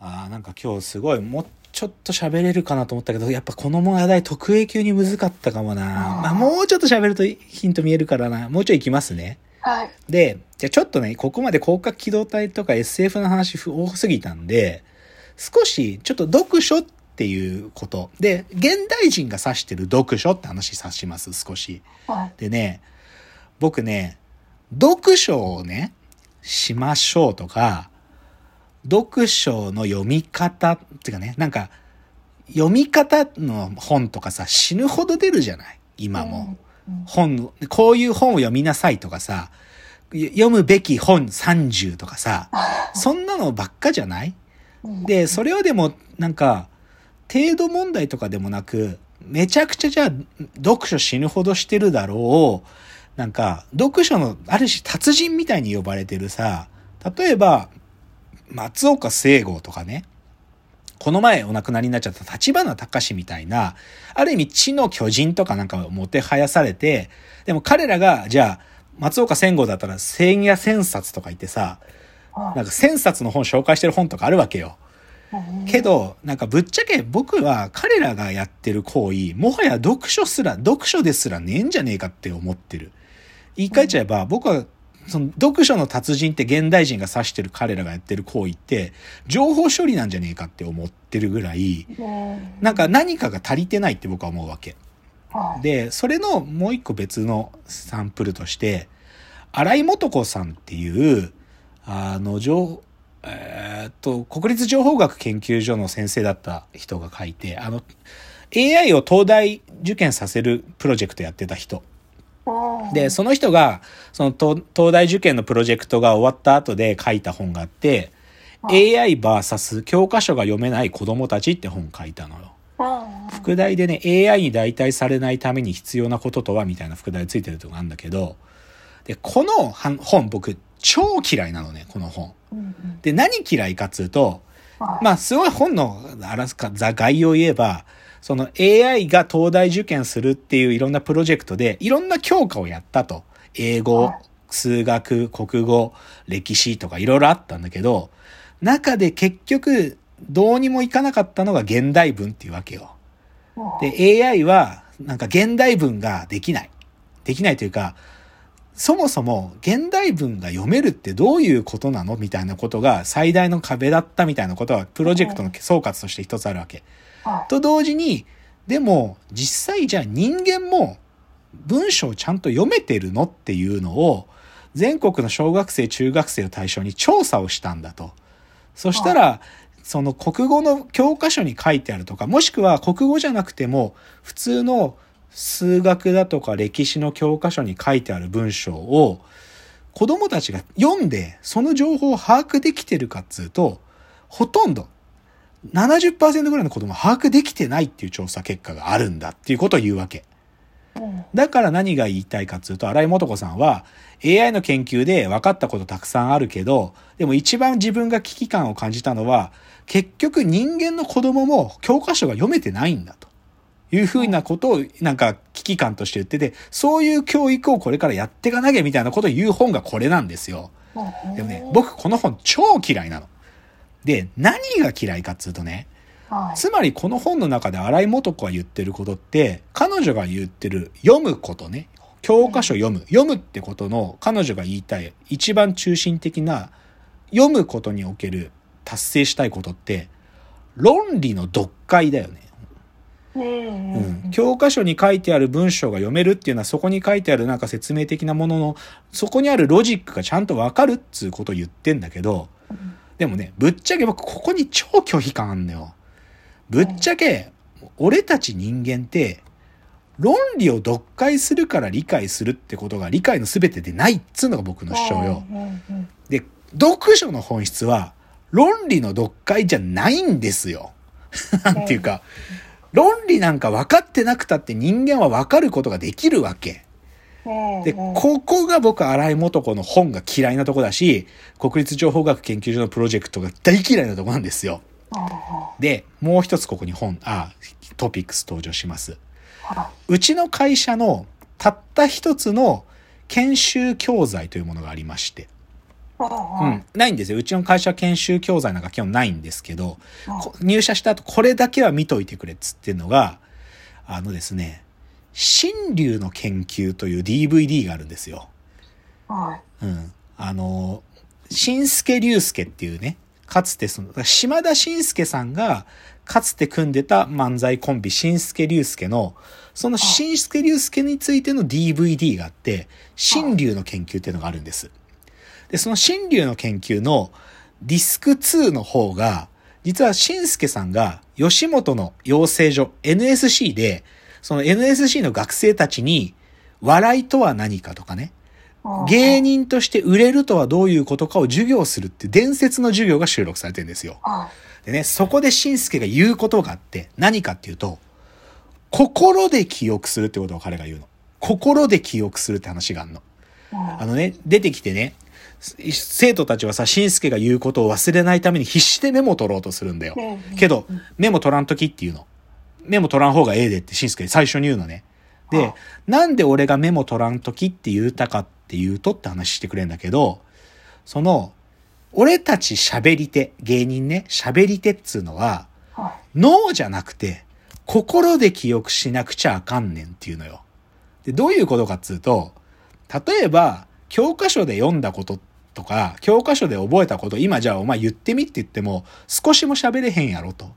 ああ、なんか今日すごい、もうちょっと喋れるかなと思ったけど、やっぱこの問題特 A 級に難かったかもな。まあもうちょっと喋るとヒント見えるからな。もうちょいいきますね。はい。で、じゃあちょっとね、ここまで広角機動隊とか SF の話多すぎたんで、少しちょっと読書っていうこと。で、現代人が指してる読書って話指します、少し。はい。でね、僕ね、読書をね、しましょうとか、読書の読み方っていうかね、なんか、読み方の本とかさ、死ぬほど出るじゃない？今も。うん。本、こういう本を読みなさいとかさ、読むべき本30とかさ、そんなのばっかじゃない？うんで、それをでも、なんか、程度問題とかでもなく、めちゃくちゃじゃあ、読書死ぬほどしてるだろう、なんか、読書の、ある種達人みたいに呼ばれてるさ、例えば、松岡聖吾とかね、この前お亡くなりになっちゃった立花隆みたいな、ある意味知の巨人とかなんかもてはやされて、でも彼らが、じゃあ、松岡千吾だったら千夜千冊とか言ってさ、なんか千冊の本紹介してる本とかあるわけよ。けど、なんかぶっちゃけ僕は彼らがやってる行為、もはや読書すら、読書ですらねえんじゃねえかって思ってる。言い換えちゃえば、僕は、その読書の達人って現代人が指してる彼らがやってる行為って、情報処理なんじゃねえかって思ってるぐらい、うんなんか何かが足りてないって僕は思うわけ。はいで、それのもう一個別のサンプルとして、荒井素子さんっていう、あの、情、えーっと、国立情報学研究所の先生だった人が書いて、あの、AI を東大受験させるプロジェクトやってた人。うん。で、その人が、その東東大受験のプロジェクトが終わった後で書いた本があって、AI vs 教科書が読めない子供たちって本書いたのよ。うん。副題でね、AI に代替されないために必要なこととはみたいな副題ついてるとこあるんだけど、で、このは本僕超嫌いなのね、この本。うんで、何嫌いかっつうと、はいまあ、すごい本のあらすか、ざ概要を言えば、その AI が東大受験するっていういろんなプロジェクトで、いろんな教科をやったと。英語はい、数学、国語、歴史とかいろいろあったんだけど、中で結局、どうにもいかなかったのが現代文っていうわけよ。で、AI は、なんか現代文ができない。できないというか、そもそも現代文が読めるってどういうことなのみたいなことが最大の壁だったみたいなことはプロジェクトの総括として一つあるわけ。はいと同時に、でも実際じゃあ人間も文章をちゃんと読めてるのっていうのを全国の小学生、中学生を対象に調査をしたんだと。そしたら、その国語の教科書に書いてあるとか、もしくは国語じゃなくても普通の数学だとか歴史の教科書に書いてある文章を子供たちが読んでその情報を把握できてるかっつうと、ほとんど70%ぐらいの子供は把握できてないっていう調査結果があるんだっていうことを言うわけ。だから何が言いたいかっつうと、荒井素子さんは AI の研究で分かったことたくさんあるけど、でも一番自分が危機感を感じたのは、結局人間の子供も教科書が読めてないんだと。いうふうなことをなんか危機感として言ってて、そういう教育をこれからやっていかなきゃみたいなことを言う本がこれなんですよ。でもね、僕この本超嫌いなの。で、何が嫌いかっつうとね、はいつまりこの本の中で荒井素子が言ってることって、彼女が言ってる読むことね。教科書読む。読むってことの彼女が言いたい一番中心的な読むことにおける達成したいことって論理の読解だよね。うんうん、教科書に書いてある文章が読めるっていうのはそこに書いてあるなんか説明的なもののそこにあるロジックがちゃんとわかるっつうことを言ってんだけどでもねぶっちゃけ僕ここに超拒否感あんのよ。ぶっちゃけ俺たち人間って論理を読解するから理解するってことが理解の全てでないっつうのが僕の主張よ。で読書の本質は論理の読解じゃないんですよ。なんていうか、論理なんか分かってなくたって人間は分かることができるわけ。うんで、ここが僕、荒井素子の本が嫌いなとこだし、国立情報学研究所のプロジェクトが大嫌いなとこなんですよ。で、もう一つここに本、あ、トピックス登場します。はうちの会社のたった一つの研修教材というものがありまして、うん。ないんですよ。うちの会社研修教材なんか基本ないんですけど、入社した後これだけは見といてくれっつってのが、あのですね、神竜の研究という DVD があるんですよ。はい。うん。あの、新助竜介っていうね、かつてその、島田紳介さんが、かつて組んでた漫才コンビ、新助竜介の、その新助竜介についての DVD があって、神竜の研究っていうのがあるんです。で、その神竜の研究のディスク2の方が、実は新助さんが吉本の養成所 NSC で、その NSC の学生たちに、笑いとは何かとかね、芸人として売れるとはどういうことかを授業するっていう伝説の授業が収録されてるんですよ。はでね、そこでしんすけが言うことがあって、何かっていうと、心で記憶するってことを彼が言うの。心で記憶するって話があるの。い。あのね、出てきてね、生徒たちはさ、しんすけが言うことを忘れないために必死でメモ取ろうとするんだよ。うんけど、メモ取らんときっていうの。メモ取らん方がええでってしんすけ最初に言うのね。であ、なんで俺がメモ取らんときって言うたかっていうとって話してくれんだけど、その、俺たち喋り手、芸人ね、喋り手っつうのは、は脳じゃなくて、心で記憶しなくちゃあかんねんっていうのよ。で、どういうことかっつうと、例えば、教科書で読んだこととか、教科書で覚えたこと、今じゃあお前言ってみって言っても、少しも喋れへんやろと。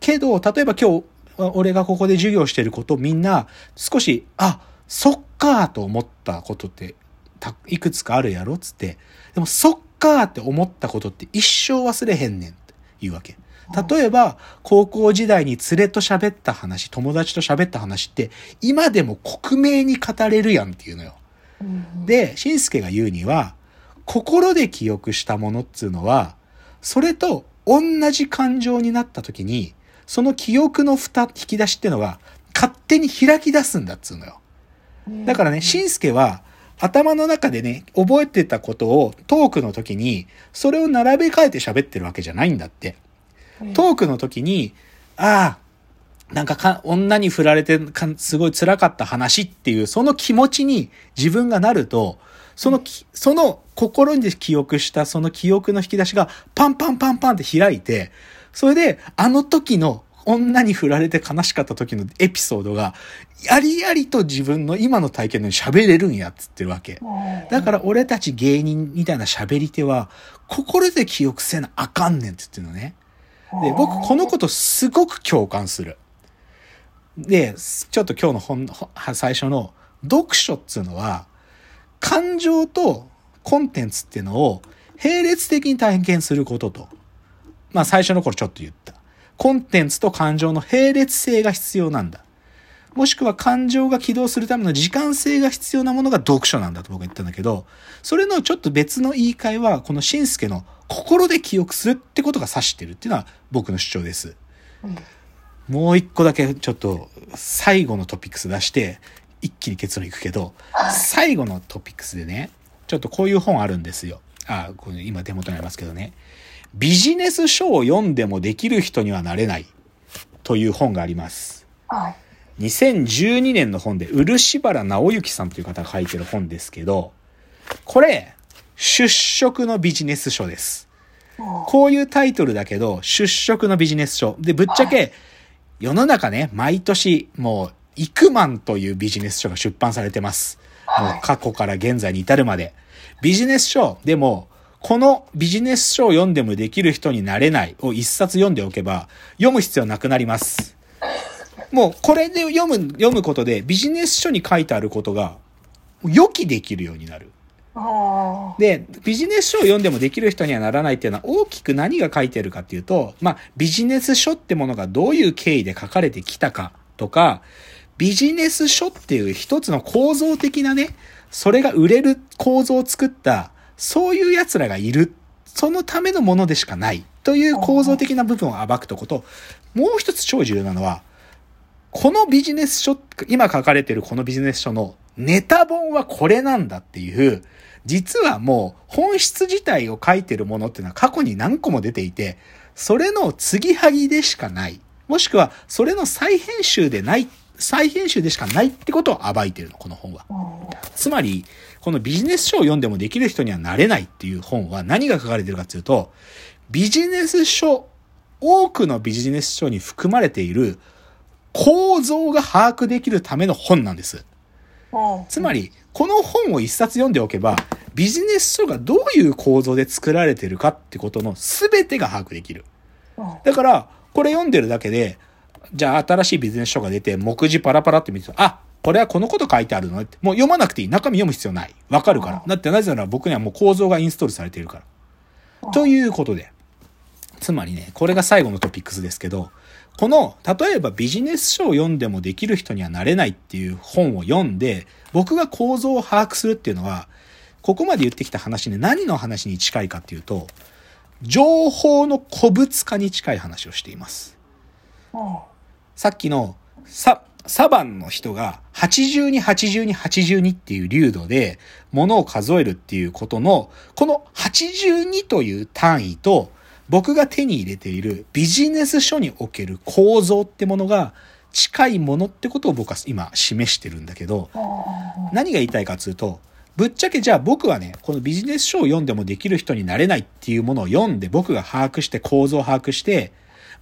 けど、例えば今日、俺がここで授業してることみんな、少し、あ、そっかーと思ったことって、たいくつかあるやろつって。でも、そっかーって思ったことって一生忘れへんねんって言うわけ。例えば、高校時代に連れと喋った話、友達と喋った話って、今でも克明に語れるやんっていうのよ。うん、で、しんすけが言うには、心で記憶したものっつうのは、それと同じ感情になった時に、その記憶の蓋、引き出しっていうのは、勝手に開き出すんだっつうのよ。だからね、しんすけは、頭の中でね、覚えてたことをトークの時に、それを並べ替えて喋ってるわけじゃないんだって。トークの時に、ああ、なんかか、女に振られてか、すごい辛かった話っていう、その気持ちに自分がなると、そのき、その心に記憶したその記憶の引き出しがパンパンパンパンって開いて、それで、あの時の女に振られて悲しかった時のエピソードが、やりやりと自分の今の体験のように喋れるんやっつってるわけ。だから俺たち芸人みたいな喋り手は、心で記憶せなあかんねんって言ってるのね。で、僕このことすごく共感する。で、ちょっと今日の本、ほ最初の読書っつうのは、感情とコンテンツっていうのを並列的に体験することと。まあ最初の頃ちょっと言った。コンテンツと感情の並列性が必要なんだ。もしくは感情が起動するための時間性が必要なものが読書なんだと僕は言ったんだけど、それのちょっと別の言い換えは、このしんすけの心で記憶するってことが指してるっていうのは僕の主張です。もう一個だけちょっと最後のトピックス出して、一気に結論いくけど、最後のトピックスでね、ちょっとこういう本あるんですよ。あ、これ今手元にありますけどね。ビジネス書を読んでもできる人にはなれないという本があります。はい。2012年の本で、漆原直之さんという方が書いてる本ですけど、これ、出色のビジネス書です。こういうタイトルだけど、出色のビジネス書。で、ぶっちゃけ、世の中ね、毎年、もう、幾万というビジネス書が出版されてます。もう過去から現在に至るまで。ビジネス書、でも、このビジネス書を読んでもできる人になれないを一冊読んでおけば、読む必要なくなります。もう、これで読む、読むことで、ビジネス書に書いてあることが、予期できるようになる。あで、ビジネス書を読んでもできる人にはならないっていうのは大きく何が書いてるかっていうと、まあ、ビジネス書ってものがどういう経緯で書かれてきたかとか、ビジネス書っていう一つの構造的なね、それが売れる構造を作った、そういう奴らがいる。そのためのものでしかない。という構造的な部分を暴くとこと、もう一つ超重要なのは、このビジネス書、今書かれてるこのビジネス書のネタ本はこれなんだっていう、実はもう本質自体を書いてるものっていうのは過去に何個も出ていて、それの継ぎはぎでしかない。もしくはそれの再編集でない、再編集でしかないってことを暴いてるの、この本は。あ。つまり、このビジネス書を読んでもできる人にはなれないっていう本は何が書かれてるかっていうと、ビジネス書、多くのビジネス書に含まれている構造が把握できるための本なんです。うん。つまり、この本を一冊読んでおけば、ビジネス書がどういう構造で作られてるかってことの全てが把握できる。うん。だから、これ読んでるだけで、じゃあ新しいビジネス書が出て、目次パラパラって見ると、あ、これはこのこと書いてあるのって、もう読まなくていい。中身読む必要ない。わかるから。だってなぜなら僕にはもう構造がインストールされているから。ということで。つまりね、これが最後のトピックスですけど、この、例えばビジネス書を読んでもできる人にはなれないっていう本を読んで、僕が構造を把握するっていうのは、ここまで言ってきた話ね、何の話に近いかっていうと、情報の古物化に近い話をしています。うん。さっきのサ、サバンの人が82、82、82っていう流度で物を数えるっていうことの、この82という単位と僕が手に入れているビジネス書における構造ってものが近いものってことを僕は今示してるんだけど、何が言いたいかというと、ぶっちゃけじゃあ僕はね、このビジネス書を読んでもできる人になれないっていうものを読んで僕が把握して構造を把握して、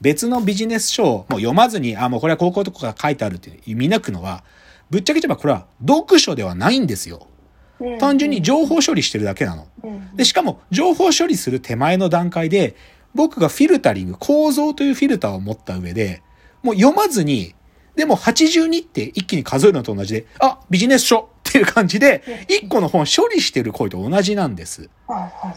別のビジネス書をもう読まずに、あ、もうこれはこうこういうとこが書いてあるって見抜くのは、ぶっちゃけ言えばこれは読書ではないんですよ。うん単純に情報処理してるだけなの。うん。で、しかも情報処理する手前の段階で、僕がフィルタリング、構造というフィルターを持った上で、もう読まずに、でも82って一気に数えるのと同じで、あ、ビジネス書っていう感じで、一個の本処理してる行為と同じなんです。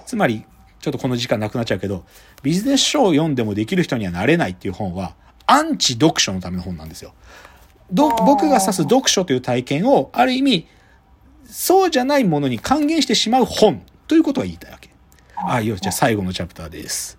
つまり、ちょっとこの時間なくなっちゃうけど、ビジネス書を読んでもできる人にはなれないっていう本は、アンチ読書のための本なんですよ。ど僕が指す読書という体験を、ある意味、そうじゃないものに還元してしまう本ということが言いたいわけ。あ、いいよ。じゃあ最後のチャプターです。